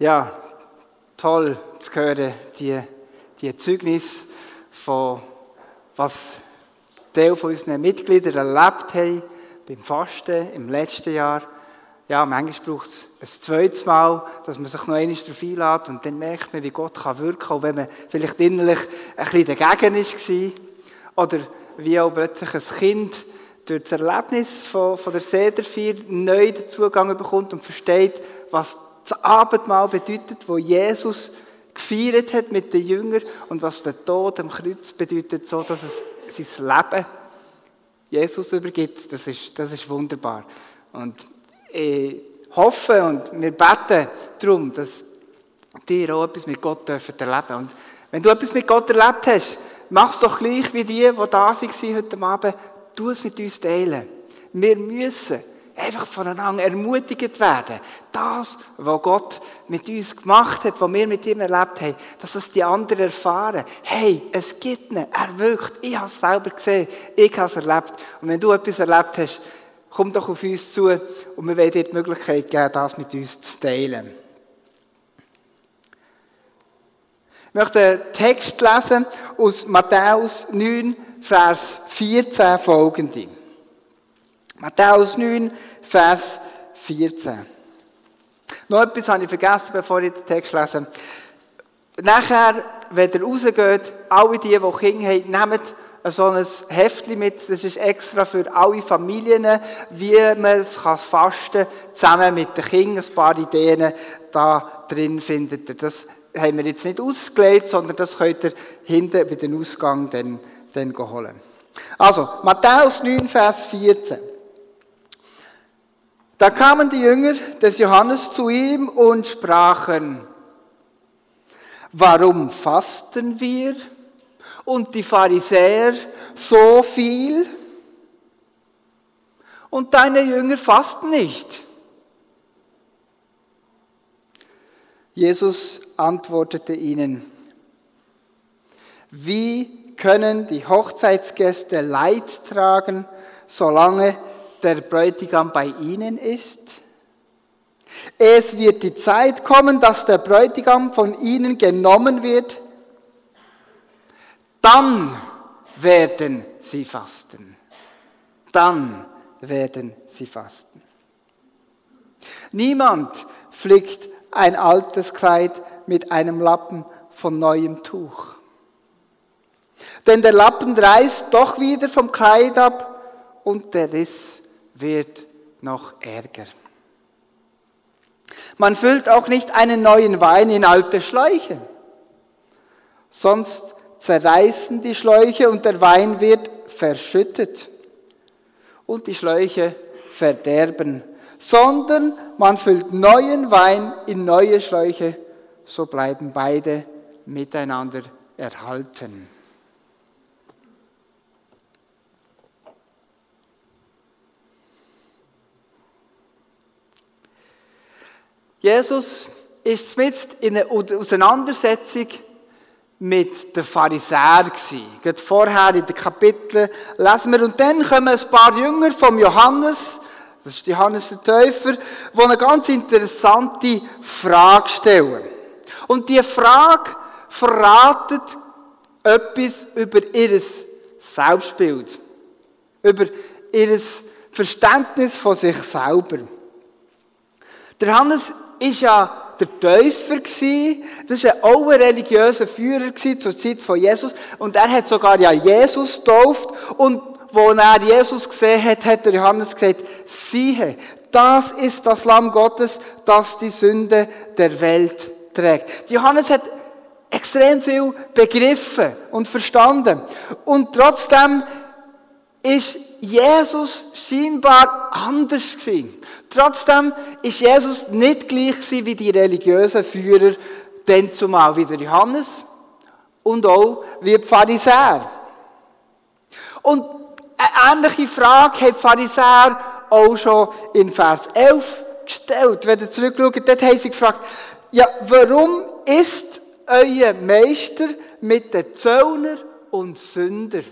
Ja, toll zu hören, die, die Zeugnis von was Teil von unseren Mitgliedern erlebt haben beim Fasten im letzten Jahr. Ja, manchmal braucht es ein zweites Mal, dass man sich noch einmal darauf einlädt und dann merkt man, wie Gott kann wirken kann, auch wenn man vielleicht innerlich ein bisschen dagegen war. Oder wie auch plötzlich ein Kind durch das Erlebnis von, von der Sederfeier neu den Zugang bekommt und versteht, was das Abendmahl bedeutet, wo Jesus gefeiert hat mit den Jüngern und was der Tod am Kreuz bedeutet, so dass es sein Leben Jesus übergibt. Das ist, das ist wunderbar. Und ich hoffe und wir beten darum, dass dir auch etwas mit Gott erleben dürfen. Und wenn du etwas mit Gott erlebt hast, mach es doch gleich wie die, die da waren heute Abend. Tu es mit uns teilen. Wir müssen einfach voneinander ermutigt werden. Das, was Gott mit uns gemacht hat, was wir mit ihm erlebt haben, dass das die anderen erfahren. Hey, es gibt ihn, er wirkt. Ich habe es selber gesehen, ich habe es erlebt. Und wenn du etwas erlebt hast, komm doch auf uns zu und wir werden dir die Möglichkeit geben, das mit uns zu teilen. Ich möchte einen Text lesen aus Matthäus 9, Vers 14 folgende. Matthäus 9, Vers 14. Noch etwas habe ich vergessen, bevor ich den Text lese. Nachher, wenn ihr rausgeht, alle die, die Kinder haben, nehmt so ein Heftchen mit, das ist extra für alle Familien, wie man es fasten kann, zusammen mit den Kindern, ein paar Ideen da drin findet ihr. Das haben wir jetzt nicht ausgelegt, sondern das könnt ihr hinten bei den Ausgang dann, dann holen. Also, Matthäus 9, Vers 14. Da kamen die Jünger des Johannes zu ihm und sprachen, warum fasten wir und die Pharisäer so viel und deine Jünger fasten nicht? Jesus antwortete ihnen, wie können die Hochzeitsgäste Leid tragen, solange der Bräutigam bei ihnen ist? Es wird die Zeit kommen, dass der Bräutigam von ihnen genommen wird. Dann werden sie fasten. Dann werden sie fasten. Niemand flickt ein altes Kleid mit einem Lappen von neuem Tuch. Denn der Lappen reißt doch wieder vom Kleid ab und der Riss wird noch ärger. Man füllt auch nicht einen neuen Wein in alte Schläuche, sonst zerreißen die Schläuche und der Wein wird verschüttet und die Schläuche verderben, sondern man füllt neuen Wein in neue Schläuche, so bleiben beide miteinander erhalten. Jesus ist mit in einer Auseinandersetzung mit den Pharisäern. Gerade vorher in den Kapiteln lesen wir, und dann kommen ein paar Jünger vom Johannes, das ist Johannes der Täufer, die eine ganz interessante Frage stellen. Und diese Frage verratet etwas über ihr Selbstbild, über ihr Verständnis von sich selber. Der Johannes ist ja der Täufer gsi. Das war ein religiöser Führer zur Zeit von Jesus. Und er hat sogar ja Jesus getauft. Und wo er Jesus gesehen hat, hat der Johannes gesagt, siehe, das ist das Lamm Gottes, das die Sünde der Welt trägt. Johannes hat extrem viel begriffen und verstanden. Und trotzdem ist Jesus scheinbar anders gewesen. Trotzdem ist Jesus nicht gleich gewesen wie die religiösen Führer, denn zumal wie der Johannes und auch wie die Pharisäer. Und eine ähnliche Frage hat die Pharisäer auch schon in Vers 11 gestellt. Wenn ihr zurückschaut, dort haben sie gefragt, ja, warum ist euer Meister mit den Zöllner und Sünder?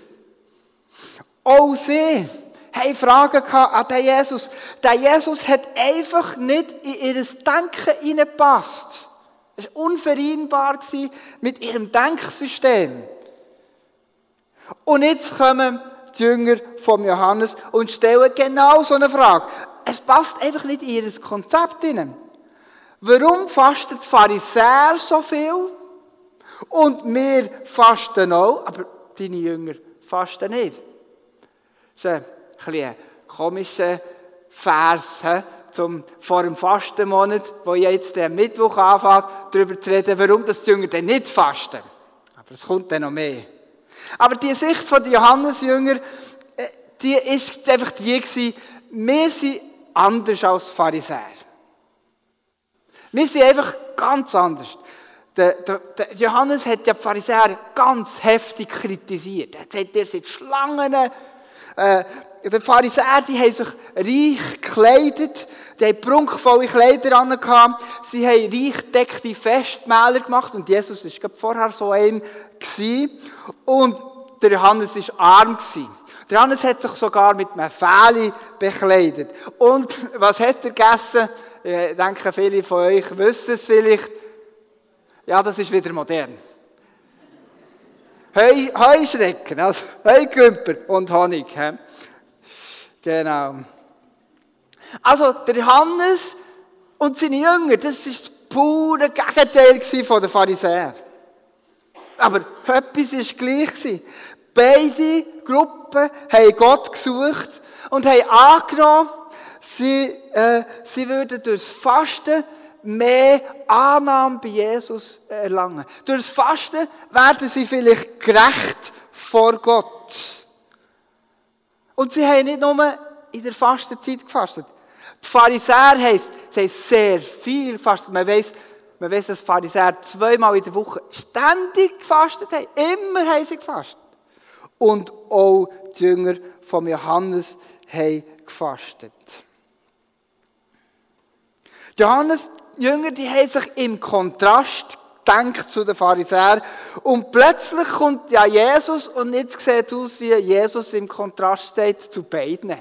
Auch sie haben Fragen an den Jesus. Der Jesus hat einfach nicht in ihr Denken hineingepasst. Es war unvereinbar mit ihrem Denksystem. Und jetzt kommen die Jünger von Johannes und stellen genau so eine Frage. Es passt einfach nicht in ihr Konzept hinein. Warum fasten die Pharisäer so viel? Und wir fasten auch, aber deine Jünger fasten nicht. Ist ein komischer Vers, zum, vor dem Fastenmonat, wo jetzt der Mittwoch anfängt, darüber zu reden, warum das die Jünger denn nicht fasten. Aber es kommt dann noch mehr. Aber die Sicht von den Johannesjünger, äh, die ist einfach die gewesen, wir sind anders als Pharisäer. Wir sind einfach ganz anders. Der, der, der Johannes hat ja die Pharisäer ganz heftig kritisiert. Er hat gesagt, ihr seid Schlangen. Äh, die Pharisäer, die haben sich reich gekleidet, die haben prunkvolle Kleider an, sie haben reich deckte Festmäler gemacht und Jesus war vorher so ein und der Johannes war arm Der Johannes hat sich sogar mit einem Fähli bekleidet. Und was hat er gegessen? Ich denke, viele von euch wissen es vielleicht. Ja, das ist wieder modern. Heu, Heuschrecken, also Heukümper und Honig. He? Genau. Also, der Johannes und seine Jünger, das ist das pure Gegenteil von den Pharisäern. Aber etwas war gleich. Beide Gruppen haben Gott gesucht und haben angenommen, sie, äh, sie würden durchs Fasten mehr Annahme bei Jesus erlangen. Durchs Fasten werden sie vielleicht gerecht vor Gott. Und sie haben nicht nur in der Fastenzeit gefastet. Die Pharisäer heisst, sie haben sehr viel gefastet. Man weiss, man weiss, dass Pharisäer zweimal in der Woche ständig gefastet haben. Immer haben sie gefastet. Und auch die Jünger von Johannes haben gefastet. Johannes Jünger, die haben sich im Kontrast gedacht zu den Pharisäern. Und plötzlich kommt ja Jesus und jetzt sieht es aus, wie Jesus im Kontrast steht zu beiden.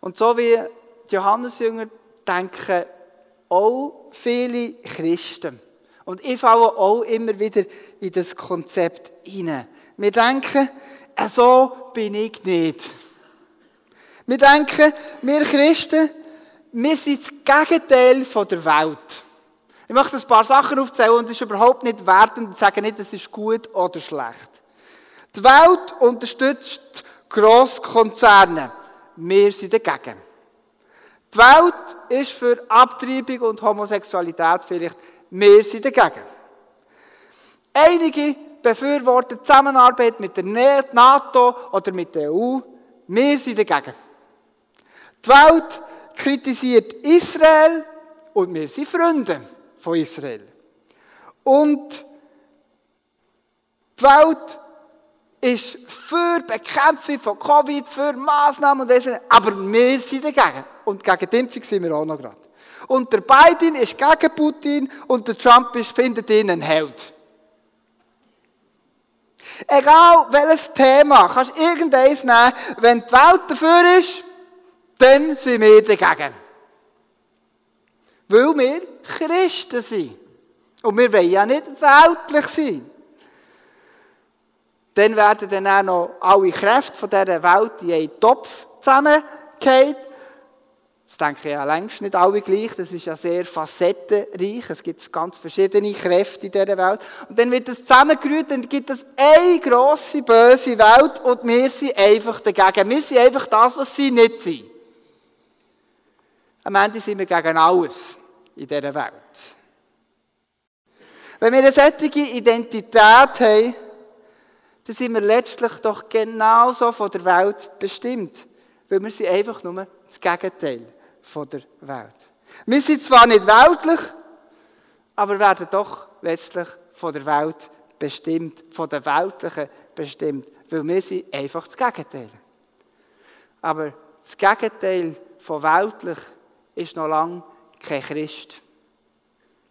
Und so wie die Johannesjünger denken auch viele Christen. Und ich falle auch immer wieder in das Konzept hinein. Wir denken, so bin ich nicht. Wir denken, wir Christen, wir sind das Gegenteil von der Welt. Ich möchte ein paar Sachen aufzählen und es ist überhaupt nicht wertend und sage nicht, es ist gut oder schlecht. Die Welt unterstützt Grosskonzerne. Wir sind dagegen. Die Welt ist für Abtreibung und Homosexualität vielleicht. Wir sind dagegen. Einige befürworten Zusammenarbeit mit der NATO oder mit der EU. Wir sind dagegen. Die Welt kritisiert Israel und wir sind Freunde von Israel. Und die Welt ist für Bekämpfung von Covid, für Massnahmen und Wesen, aber wir sind dagegen. Und gegen die Impfung sind wir auch noch gerade. Und der Biden ist gegen Putin und der Trump ist, findet ihn ein Held. Egal welches Thema, kannst du irgendeins nehmen, wenn die Welt dafür ist, dann sind wir dagegen. Weil wir Christen sind. Und wir wollen ja nicht weltlich sein. Dann werden dann auch noch alle Kräfte von dieser Welt in einen Topf zusammengehen. Das denke ich ja längst nicht alle gleich. Das ist ja sehr facettenreich. Es gibt ganz verschiedene Kräfte in dieser Welt. Und dann wird das zusammengerührt, dann gibt es eine grosse, böse Welt und wir sind einfach dagegen. Wir sind einfach das, was sie nicht sind. Am Ende sind wir gegen alles in dieser Welt. Wenn wir eine solche Identität haben, dann sind wir letztlich doch genauso von der Welt bestimmt. Weil wir sind einfach nur das Gegenteil von der Welt. Wir sind zwar nicht weltlich, aber werden doch letztlich von der Welt bestimmt, von der Weltlichen bestimmt, weil wir sind einfach das Gegenteil. Aber das Gegenteil von weltlich ist noch lange kein Christ.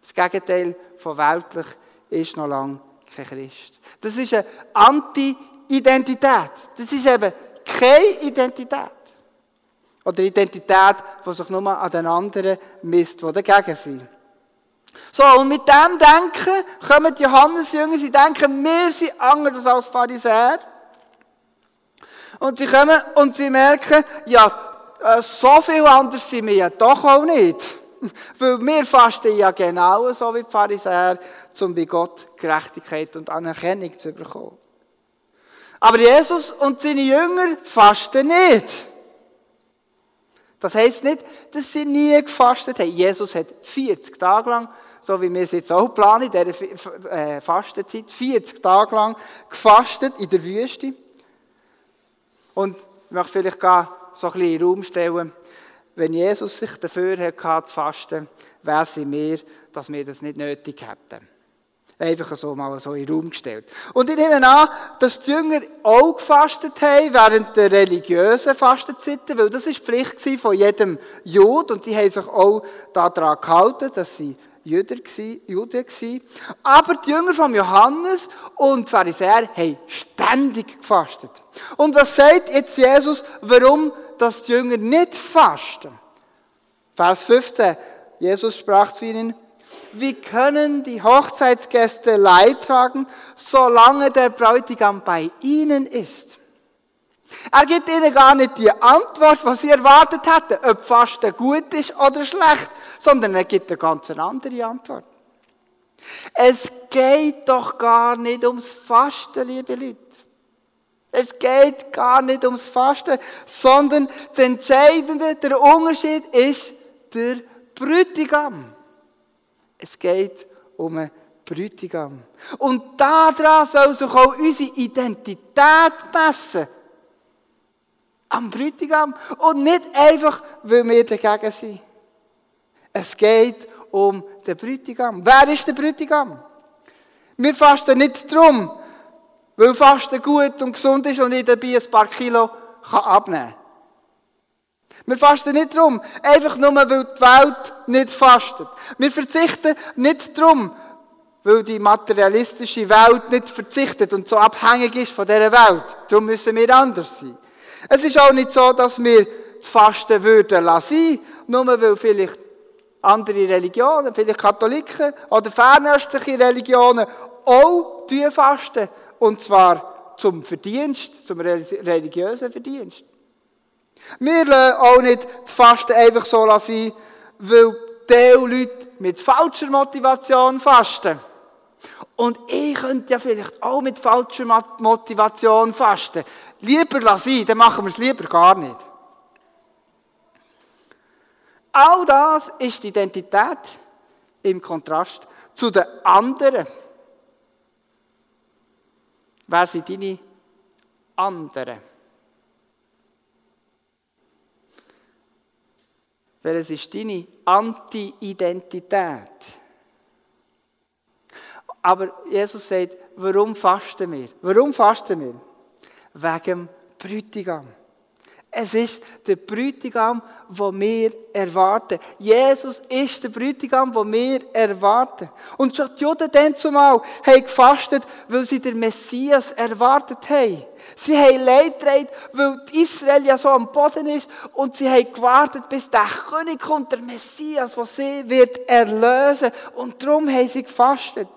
Das Gegenteil von weltlich ist noch lange kein Christ. Das ist eine Anti-Identität. Das ist eben keine Identität. Oder Identität, die sich nur an den anderen misst, die dagegen sind. So, und mit dem Denken kommen die Johannesjünger, sie denken, wir sind anders als Pharisäer. Und sie kommen und sie merken, ja, so viel anders sind wir ja doch auch nicht. Weil wir fasten ja genau so wie die Pharisäer, um bei Gott Gerechtigkeit und Anerkennung zu bekommen. Aber Jesus und seine Jünger fasten nicht. Das heisst nicht, dass sie nie gefastet haben. Jesus hat 40 Tage lang, so wie wir es jetzt auch planen, in dieser äh, Fastenzeit, 40 Tage lang gefastet in der Wüste. Und ich möchte vielleicht gar so ein bisschen in den Raum stellen, wenn Jesus sich dafür hatte, zu fasten, wäre es mir, dass wir das nicht nötig hätten. Einfach so mal so in den Raum gestellt. Und ich nehme an, dass die Jünger auch gefastet haben während der religiösen Fastenzeiten, weil das war die Pflicht von jedem Jude und die haben sich auch daran gehalten, dass sie Juden waren. Aber die Jünger von Johannes und die Pharisäer haben ständig gefastet. Und was sagt jetzt Jesus, warum dass die Jünger nicht fasten? Vers 15. Jesus sprach zu ihnen, wie können die Hochzeitsgäste Leid tragen, solange der Bräutigam bei ihnen ist? Er gibt ihnen gar nicht die Antwort, was sie erwartet hätten, ob Fasten gut ist oder schlecht, sondern er gibt eine ganz andere Antwort. Es geht doch gar nicht ums Fasten, liebe Leute. Es geht gar nicht ums Fasten, sondern das Entscheidende, der Unterschied ist der Bräutigam. Es geht um einen Bräutigam. Und daran soll sich auch unsere Identität messen. Am Bräutigam. Und nicht einfach, weil wir dagegen sind. Es geht um den Bräutigam. Wer ist der Bräutigam? Wir fasten nicht darum, weil Fasten gut und gesund ist und ich dabei ein paar Kilo abnehmen kann. Wir fasten nicht darum, einfach nur, weil die Welt nicht fastet. Wir verzichten nicht darum, weil die materialistische Welt nicht verzichtet und so abhängig ist von dieser Welt. Darum müssen wir anders sein. Es ist auch nicht so, dass wir das Fasten würden lassen, nur weil vielleicht andere Religionen, vielleicht Katholiken oder fernöstliche Religionen auch fasten. Und zwar zum Verdienst, zum religiösen Verdienst. Wir lassen auch nicht das Fasten einfach so sein, weil die Leute mit falscher Motivation fasten. Und ich könnte ja vielleicht auch mit falscher Motivation fasten. Lieber lassen, dann machen wir es lieber gar nicht. All das ist die Identität im Kontrast zu den anderen. Wer sind deine anderen? Welches ist deine Anti-Identität? Aber Jesus sagt, warum fasten wir? Warum fasten wir? Wegen dem Bräutigam. Es ist der Bräutigam, den wir erwarten. Jesus ist der Bräutigam, den wir erwarten. Und schon die Juden dann zumal haben gefastet, weil sie den Messias erwartet haben. Sie haben Leid getragen, weil Israel ja so am Boden ist. Und sie haben gewartet, bis der König kommt, der Messias, der sie wird erlösen. Und darum haben sie gefastet.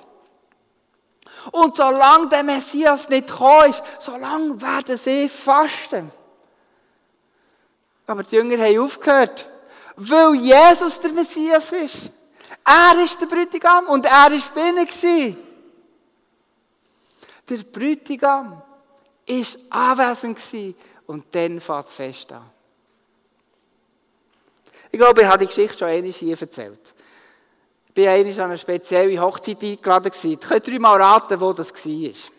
Und solange der Messias nicht gekommen ist, solange werden sie fasten. Aber die Jünger haben aufgehört, weil Jesus der Messias ist. Er ist der Bräutigam und er bei ihnen. Der Bräutigam war anwesend und dann fängt es fest an. Ich glaube, ich habe die Geschichte schon einmal hier erzählt. Ich war einmal an eine spezielle Hochzeit eingeladen. Könnt ihr mal raten, wo das war?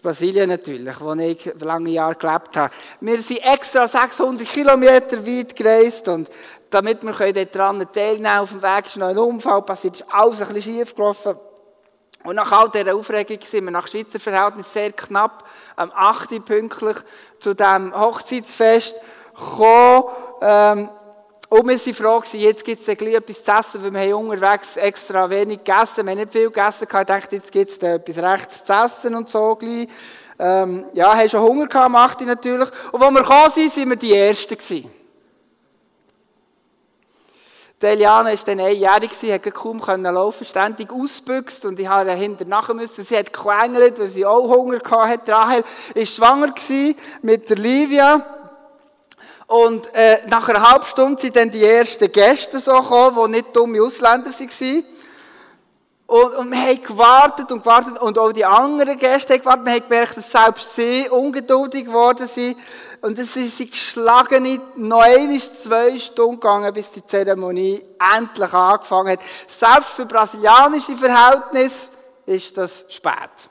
Brasilien natürlich, wo ich lange Jahre gelebt habe. Wir sind extra 600 Kilometer weit gereist und damit wir dort dran teilnehmen auf dem Weg ist noch ein Unfall passiert, ist alles ein bisschen schief gelaufen. Und nach all dieser Aufregung sind wir nach Schweizer Verhältnis sehr knapp am 8. pünktlich zu diesem Hochzeitsfest gekommen. Ähm, und wir waren froh, jetzt gibt es etwas zu essen, weil wir haben unterwegs extra wenig gegessen. Wir haben nicht viel gegessen. Ich dachte, jetzt gibt es etwas Rechts zu essen und so. Gleich. ähm, ja, haben schon Hunger gehabt, machte natürlich. Und als wir gekommen sind, sind wir die Ersten gewesen. Die Eliana war dann einjährig, konnte kaum laufen, ständig ausbüchst und ich habe hinter nachher müssen. Sie hat gequengelt, weil sie auch Hunger hatte. Rahel war schwanger mit der Livia. Und äh, nach einer halben Stunde sind dann die ersten Gäste so gekommen, die nicht dumme Ausländer waren. Und, und wir haben gewartet und gewartet und auch die anderen Gäste haben gewartet. Wir haben gemerkt, dass selbst sie ungeduldig geworden sind. Und es ist sie geschlagen, noch einmal zwei Stunden gegangen, bis die Zeremonie endlich angefangen hat. Selbst für brasilianische Verhältnisse ist das spät.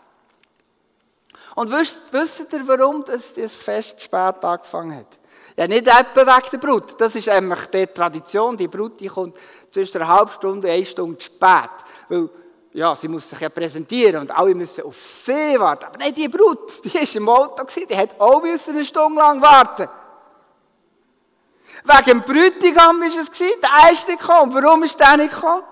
Und wisst, wisst ihr, warum das Fest spät angefangen hat? Ja, nicht etwa wegen der Brut. Das ist einfach die Tradition. Die Brut die kommt zwischen einer halben Stunde und einer Stunde spät. Weil ja, sie muss sich ja präsentieren und alle müssen auf sie warten. Aber nein, die Brut, die war im Auto, die hat auch eine Stunde lang warten. Wegen dem Brütigam war es, der ist nicht gekommen. Warum ist der nicht gekommen?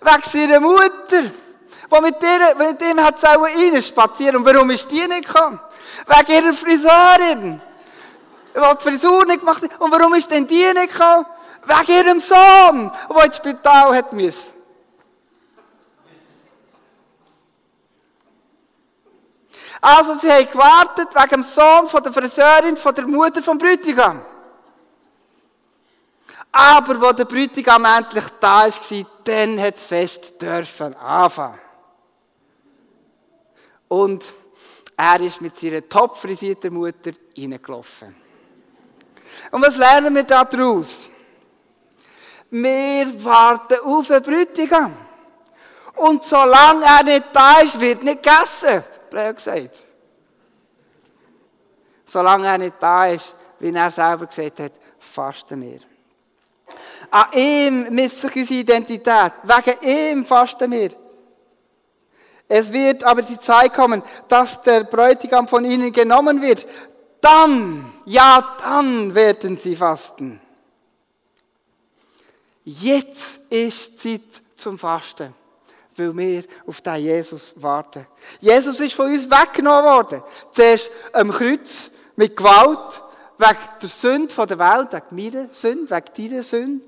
Wegen seiner Mutter, die mit, ihr, mit ihm hat rein spazieren. Und warum ist die nicht gekommen? Wegen ihrer Friseurin, die die Frisur nicht gemacht. Und warum ist denn die nicht gekommen? Wegen ihrem Sohn, der ins Spital hat müssen. Also sie haben gewartet wegen dem Sohn von der Friseurin, von der Mutter vom Brütigam. Aber wo der Brütigam endlich da war, dann hat das Fest dürfen anfangen. Und er ist mit seiner top frisierten Mutter reingelaufen. Und was lernen wir daraus? Wir warten auf den Brütigam. Und solange er nicht da ist, wird nicht gegessen blöd gesagt. Solange er nicht da ist, wie er selber gesagt hat, fasten wir. An ihm misst sich unsere Identität. Wegen ihm fasten wir. Es wird aber die Zeit kommen, dass der Bräutigam von ihnen genommen wird. Dann, ja, dann werden sie fasten. Jetzt ist Zeit zum Fasten weil wir auf den Jesus warten. Jesus ist von uns weggenommen worden. Zuerst am Kreuz mit Gewalt, wegen der Sünde der Welt, wegen meiner Sünde, wegen deiner Sünde.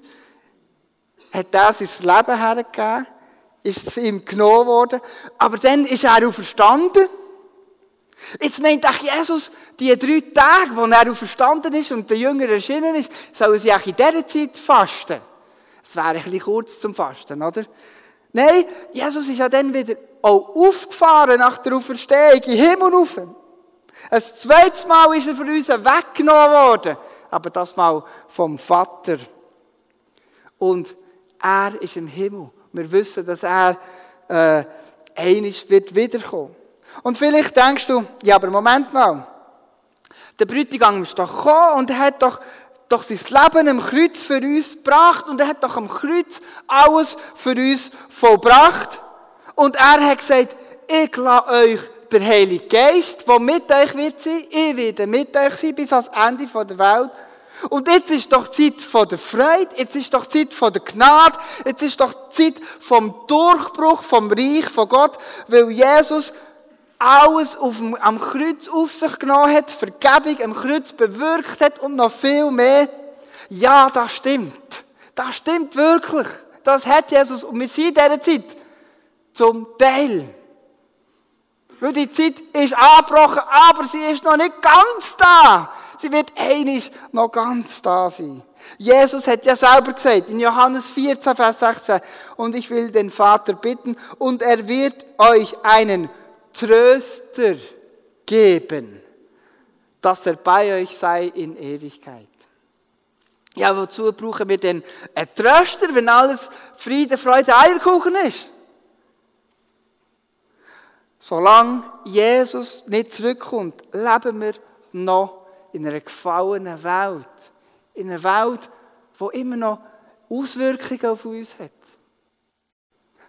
Hat er sein Leben hergegeben, ist es ihm genommen worden. Aber dann ist er auch verstanden. Jetzt meint auch Jesus, die drei Tage, wo er verstanden ist und der Jünger erschienen ist, sollen sie auch in dieser Zeit fasten. Es wäre ein bisschen kurz zum Fasten, oder? Nein, Jesus ist ja dann wieder auch aufgefahren nach der Auferstehung, in Himmel rauf. Ein zweites Mal ist er von uns weggenommen worden, aber das Mal vom Vater. Und er ist im Himmel. Wir wissen, dass er äh, einig wird wiederkommen. Und vielleicht denkst du, ja, aber Moment mal. Der Brütigam ist doch gekommen und er hat doch doch sein Leben am Kreuz für uns gebracht und er hat doch am Kreuz alles für uns vollbracht. Und er hat gesagt, ich lasse euch der Heilige Geist, der mit euch wird sein, ich werde mit euch sein bis ans Ende der Welt. Und jetzt ist doch Zeit von der Freude, jetzt ist doch Zeit von der Gnade, jetzt ist doch Zeit vom Durchbruch vom Reich von Gott, weil Jesus alles auf dem, am Kreuz auf sich genommen hat, Vergebung am Kreuz bewirkt hat und noch viel mehr. Ja, das stimmt. Das stimmt wirklich. Das hat Jesus. Und wir sind in dieser Zeit zum Teil. Weil die Zeit ist angebrochen, aber sie ist noch nicht ganz da. Sie wird einig noch ganz da sein. Jesus hat ja selber gesagt, in Johannes 14, Vers 16, und ich will den Vater bitten, und er wird euch einen Tröster geben, dass er bei euch sei in Ewigkeit. Ja, wozu brauchen wir denn einen Tröster, wenn alles Friede, Freude, Eierkuchen ist? Solange Jesus nicht zurückkommt, leben wir noch in einer gefallenen Welt. In einer Welt, die immer noch Auswirkungen auf uns hat.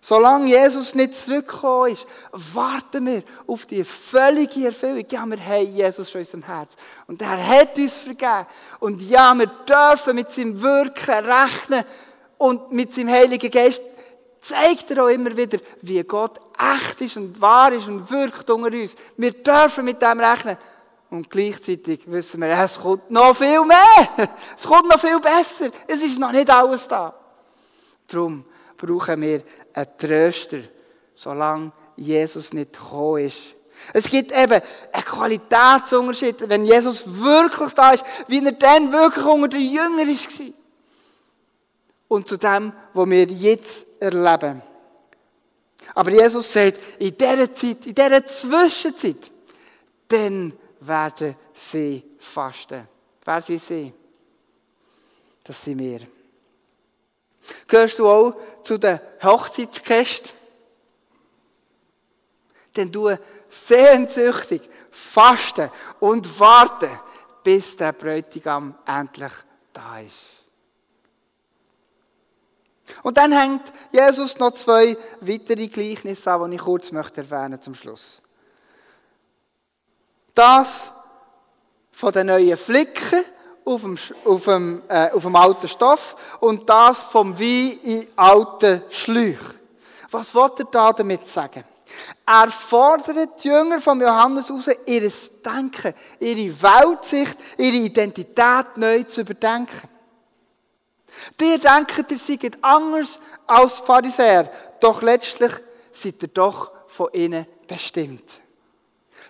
Solange Jesus nicht zurückgekommen ist, warten wir auf die völlige Erfüllung. Ja, wir haben Jesus schon in unserem Herz. Und er hat uns vergeben. Und ja, wir dürfen mit seinem Wirken rechnen und mit seinem Heiligen Geist zeigt er auch immer wieder, wie Gott echt ist und wahr ist und wirkt unter uns. Wir dürfen mit dem rechnen. Und gleichzeitig wissen wir, es kommt noch viel mehr. Es kommt noch viel besser. Es ist noch nicht alles da. Darum brauchen wir einen Tröster, solange Jesus nicht gekommen ist. Es gibt eben einen Qualitätsunterschied, wenn Jesus wirklich da ist, wie er dann wirklich unter den Jüngern war. Und zu dem, was wir jetzt erleben. Aber Jesus sagt, in dieser Zeit, in dieser Zwischenzeit, dann werden sie fasten. Wer sind sie? Das sind wir. Gehörst du auch zu den Hochzeitsgästen? Denn du sehnsüchtig fasten und warten, bis der Bräutigam endlich da ist. Und dann hängt Jesus noch zwei weitere Gleichnisse an, die ich kurz möchte erwähnen zum Schluss. Das von den neuen Flicken auf dem, auf dem, äh, auf dem alten Stoff und das vom Wein in alten Schläuchen. Was wollte er da damit sagen? Er fordert die Jünger von Johannes aus, ihr Denken, ihre Weltsicht, ihre Identität neu zu überdenken. Die denken, ihr seid anders als Pharisäer, doch letztlich seid ihr doch von ihnen bestimmt.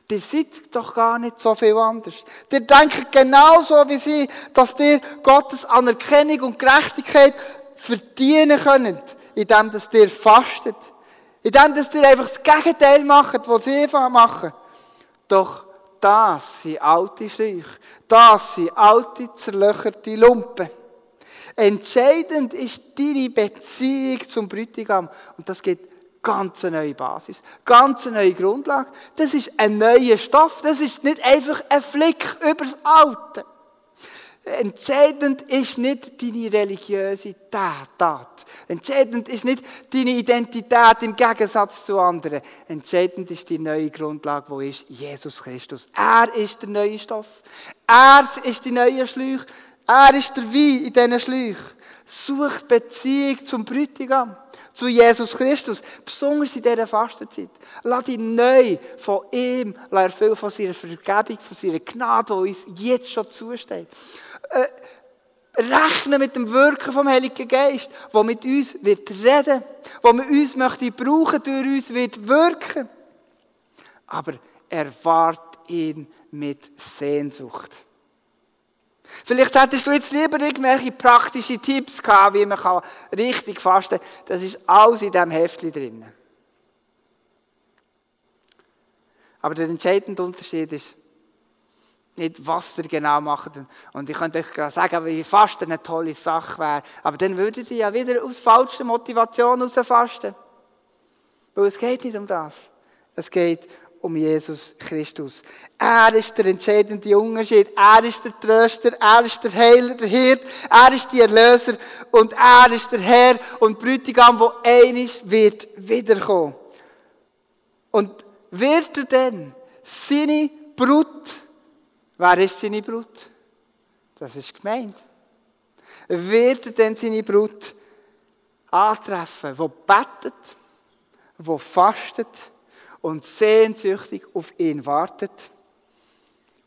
Ihr seid doch gar nicht so viel anders. Ihr denkt genauso wie sie, dass ihr Gottes Anerkennung und Gerechtigkeit verdienen könnt, indem ihr fastet. Indem ihr einfach das Gegenteil macht, was sie machen. Doch das sind alte Schläuche. Das sind alte, zerlöcherte Lumpen. Entscheidend ist deine Beziehung zum Bräutigam. Und das gibt ganz eine neue Basis, ganz eine neue Grundlage. Das ist ein neuer Stoff. Das ist nicht einfach ein Flick übers Alte. Entscheidend ist nicht deine religiöse Tat. Entscheidend ist nicht deine Identität im Gegensatz zu anderen. Entscheidend ist die neue Grundlage, wo ist Jesus Christus. Er ist der neue Stoff. Er ist die neue Schläuche. Er ist der Wein in diesen Schläuchen. Sucht Beziehung zum Bräutigam, zu Jesus Christus, besonders in dieser Fastenzeit. Lass dich neu von ihm erfüllen, von seiner Vergebung, von seiner Gnade, die uns jetzt schon zusteht. Äh, rechnen mit dem Wirken vom Heiligen Geist, wo mit uns wird reden, wo wir uns möchte brauchen, durch uns wird wirken. Aber erwart ihn mit Sehnsucht. Vielleicht hättest du jetzt lieber irgendwelche praktische Tipps gehabt, wie man richtig fasten kann. Das ist alles in diesem Heftchen drin. Aber der entscheidende Unterschied ist nicht, was ihr genau macht. Und ich könnte euch sagen, wie Fasten eine tolle Sache wäre. Aber dann würdet ihr ja wieder aus falscher Motivation heraus fasten. Weil es geht nicht um das. Es geht um Jesus Christus. Er ist der entscheidende Unterschied. Er ist der Tröster, er ist der Heiler, der Hirt, er ist der Erlöser und er ist der Herr und Brütigam, wo einig wird wiederkommen. Und wird er denn seine Brut, wer ist seine Brut? Das ist gemeint. Wird er denn seine Brut antreffen, wo betet, wo fastet, und sehnsüchtig auf ihn wartet?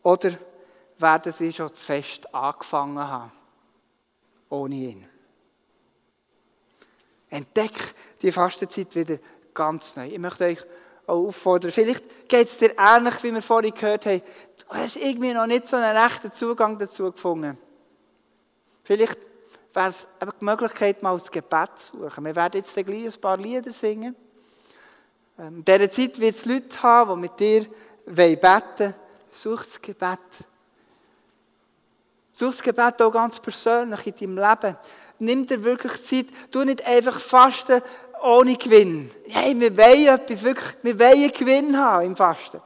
Oder werden sie schon zu fest angefangen haben, ohne ihn? Entdeckt die Fastenzeit wieder ganz neu. Ich möchte euch auch auffordern, vielleicht geht es dir ähnlich, wie wir vorhin gehört haben, du hast irgendwie noch nicht so einen rechten Zugang dazu gefunden. Vielleicht wäre es die Möglichkeit, mal das Gebet zu suchen. Wir werden jetzt gleich ein paar Lieder singen. Ähm, in dieser Zeit wird es Leute haben, die mit dir beten wollen. Such das Gebet. Such das Gebet auch ganz persönlich in deinem Leben. Nimm dir wirklich Zeit. Du nicht einfach fasten ohne Gewinn. Hey, wir wollen etwas, wirklich, wir wollen einen Gewinn haben im Fasten.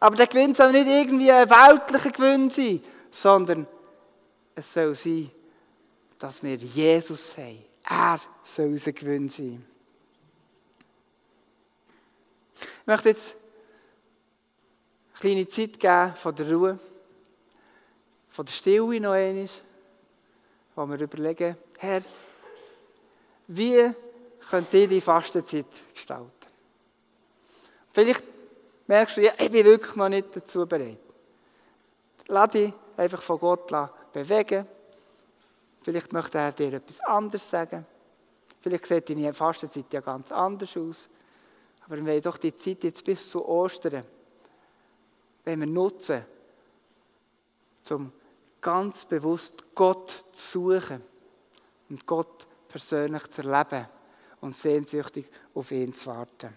Aber der Gewinn soll nicht irgendwie ein weltlicher Gewinn sein, sondern es soll sein, dass wir Jesus haben. Er soll unser Gewinn sein. Ich möchte jetzt eine kleine Zeit geben von der Ruhe, von der Stille noch einmal, wo wir überlegen, Herr, wie könnt ihr die Fastenzeit gestalten. Vielleicht merkst du, ja, ich bin wirklich noch nicht dazu bereit. Lass dich einfach von Gott bewegen. Vielleicht möchte er dir etwas anderes sagen. Vielleicht sieht deine Fastenzeit ja ganz anders aus. Aber wir wollen doch die Zeit jetzt bis zu Ostern wenn wir nutzen, um ganz bewusst Gott zu suchen und Gott persönlich zu erleben und sehnsüchtig auf ihn zu warten.